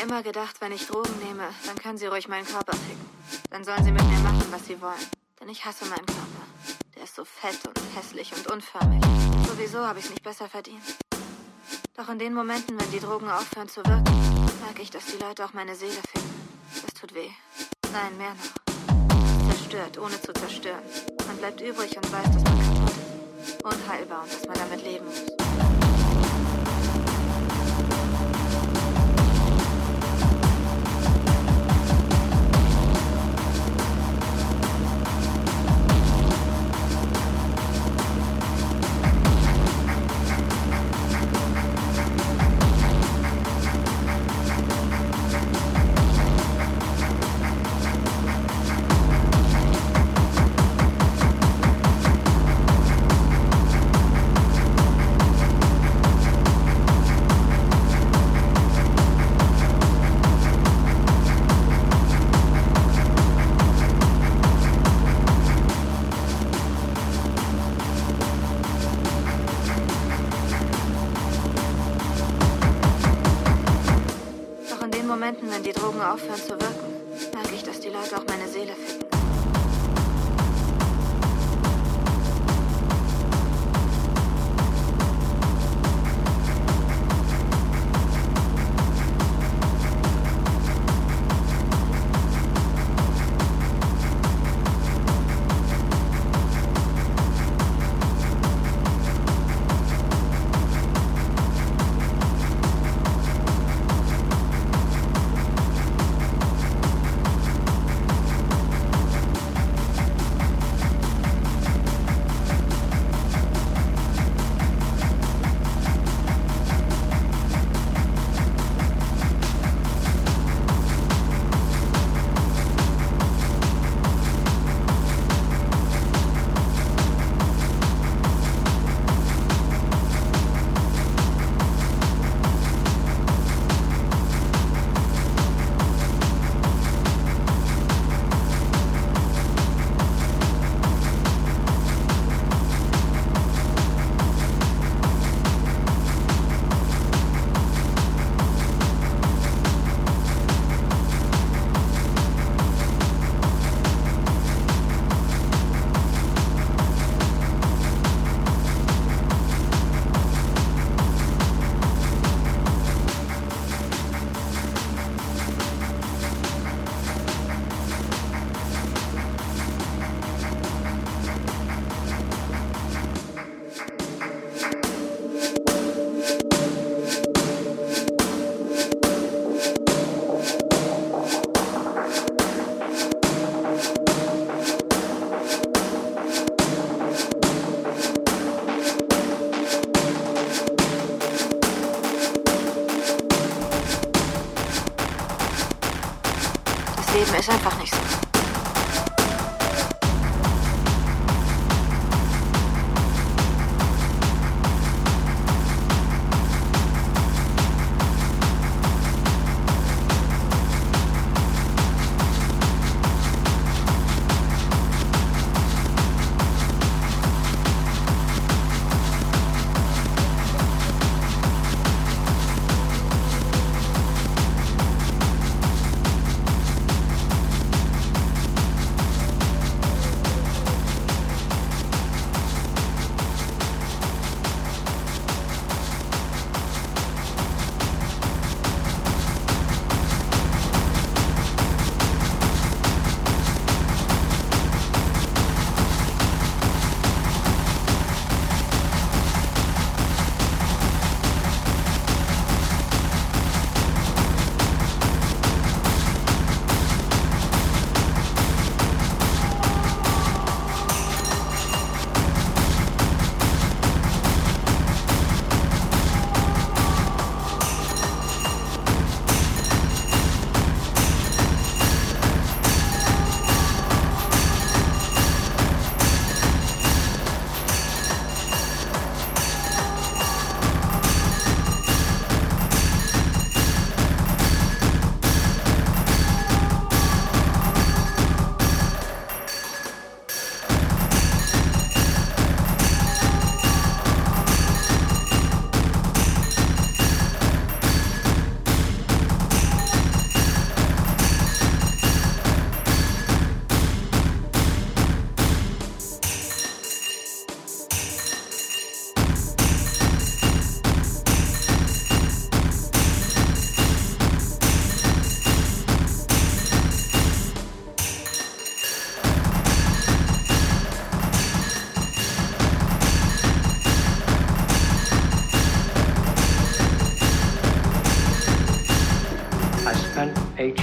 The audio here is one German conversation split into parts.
mir immer gedacht, wenn ich Drogen nehme, dann können sie ruhig meinen Körper ficken. Dann sollen sie mit mir machen, was sie wollen. Denn ich hasse meinen Körper. Der ist so fett und hässlich und unförmig. Sowieso habe ich es nicht besser verdient. Doch in den Momenten, wenn die Drogen aufhören zu wirken, merke ich, dass die Leute auch meine Seele finden. Das tut weh. Nein, mehr noch. Zerstört, ohne zu zerstören. Man bleibt übrig und weiß, dass man kaputt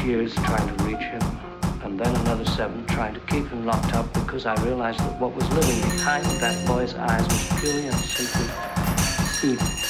years trying to reach him, and then another seven trying to keep him locked up because I realized that what was living behind that boy's eyes was purely and simply evil.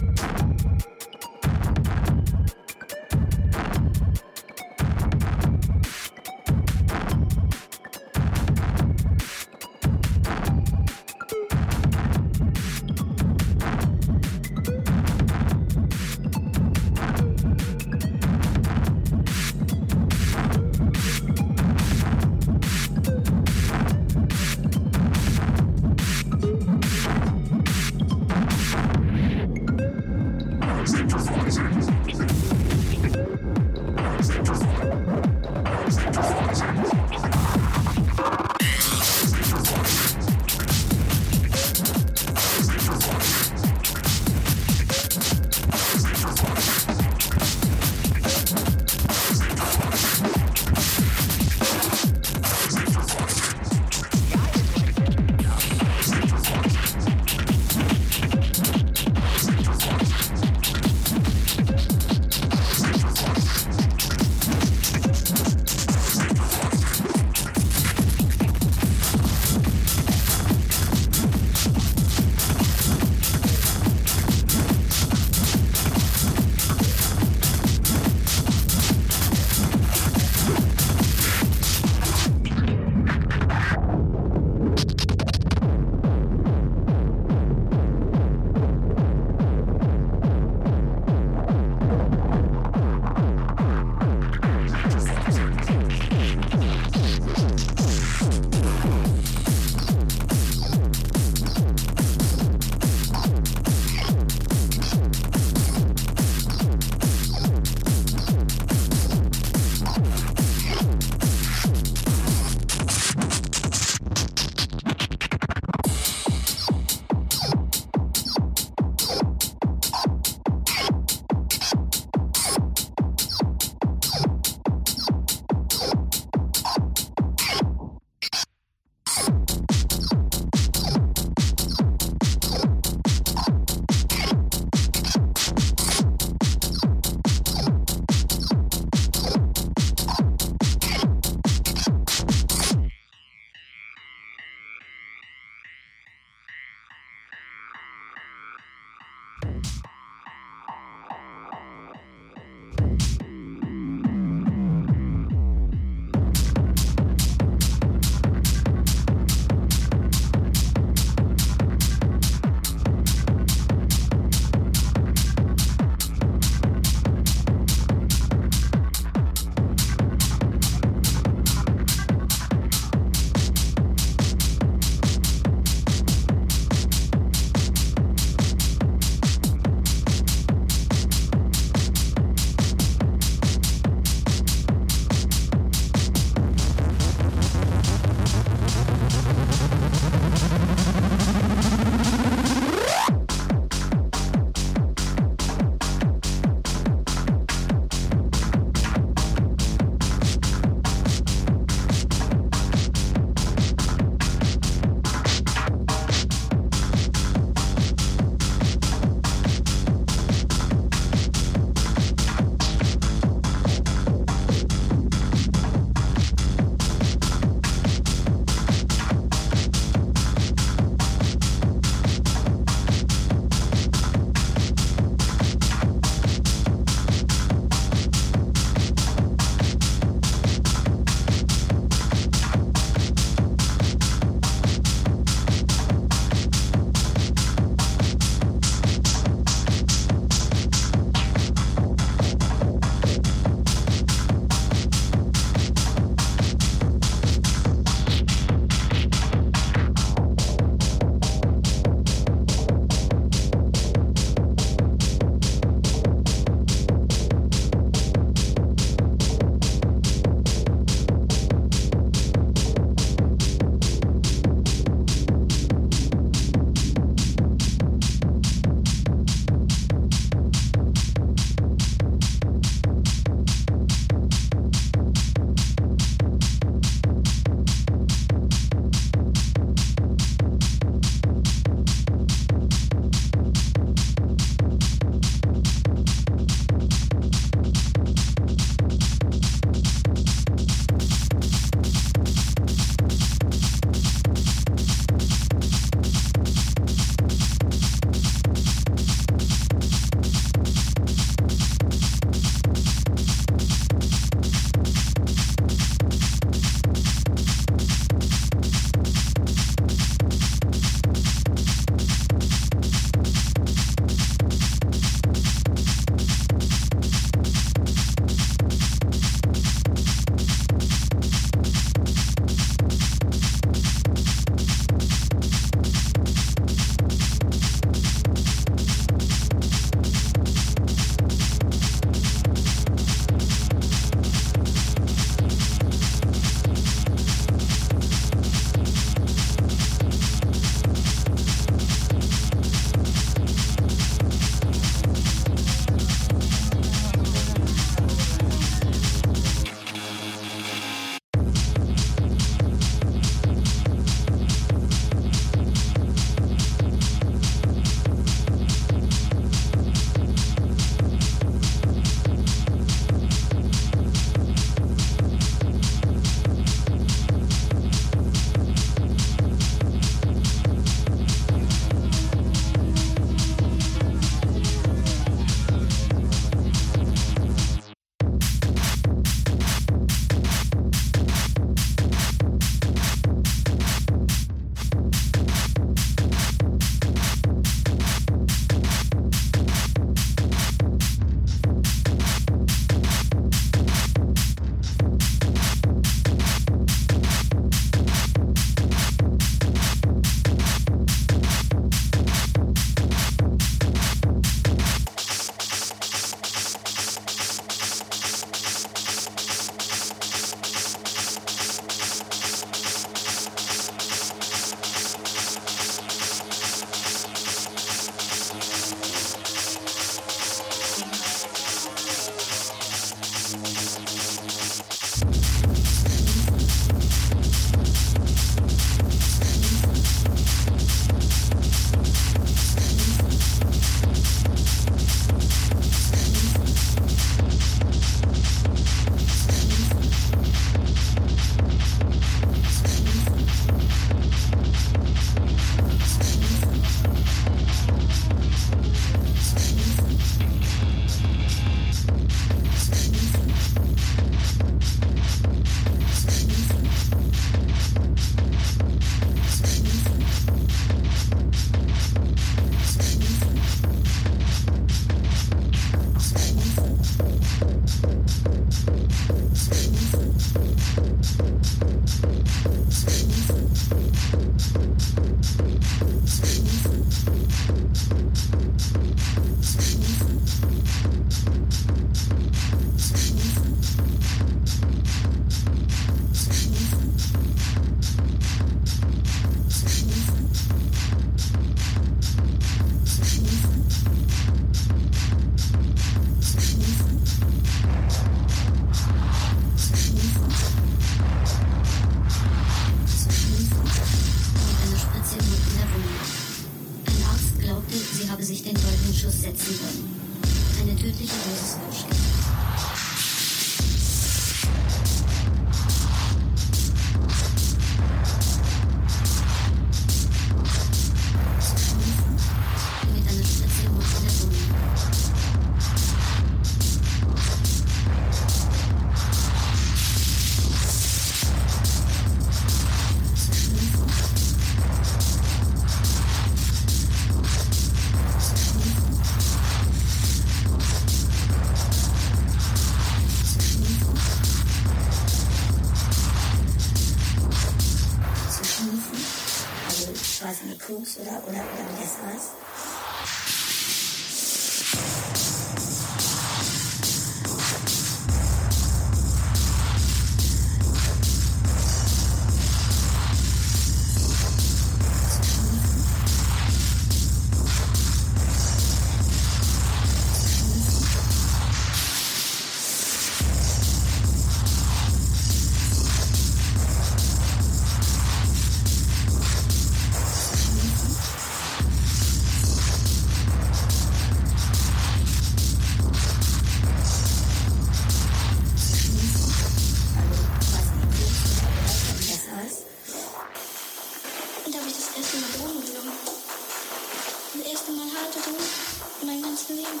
ganzen Leben.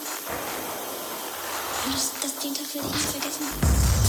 Ich habe das, das Ding dafür nicht vergessen.